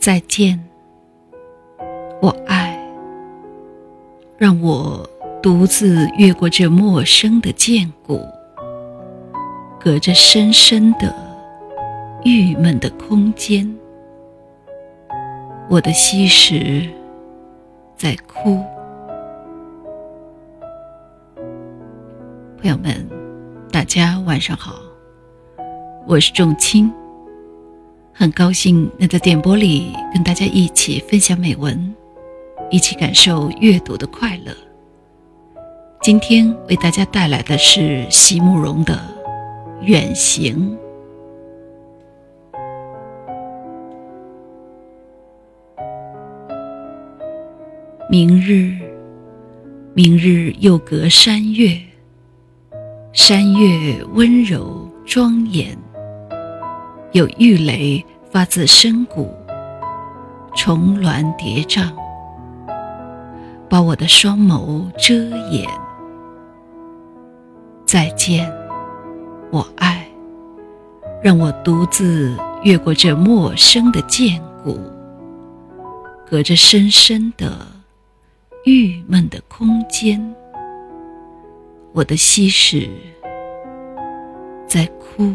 再见，我爱。让我独自越过这陌生的涧谷，隔着深深的、郁闷的空间，我的溪石在哭。朋友们，大家晚上好，我是仲青。很高兴能在电波里跟大家一起分享美文，一起感受阅读的快乐。今天为大家带来的是席慕容的《远行》。明日，明日又隔山岳，山岳温柔庄严。有玉雷发自深谷，重峦叠嶂，把我的双眸遮掩。再见，我爱，让我独自越过这陌生的涧谷，隔着深深的、郁闷的空间，我的溪石在哭。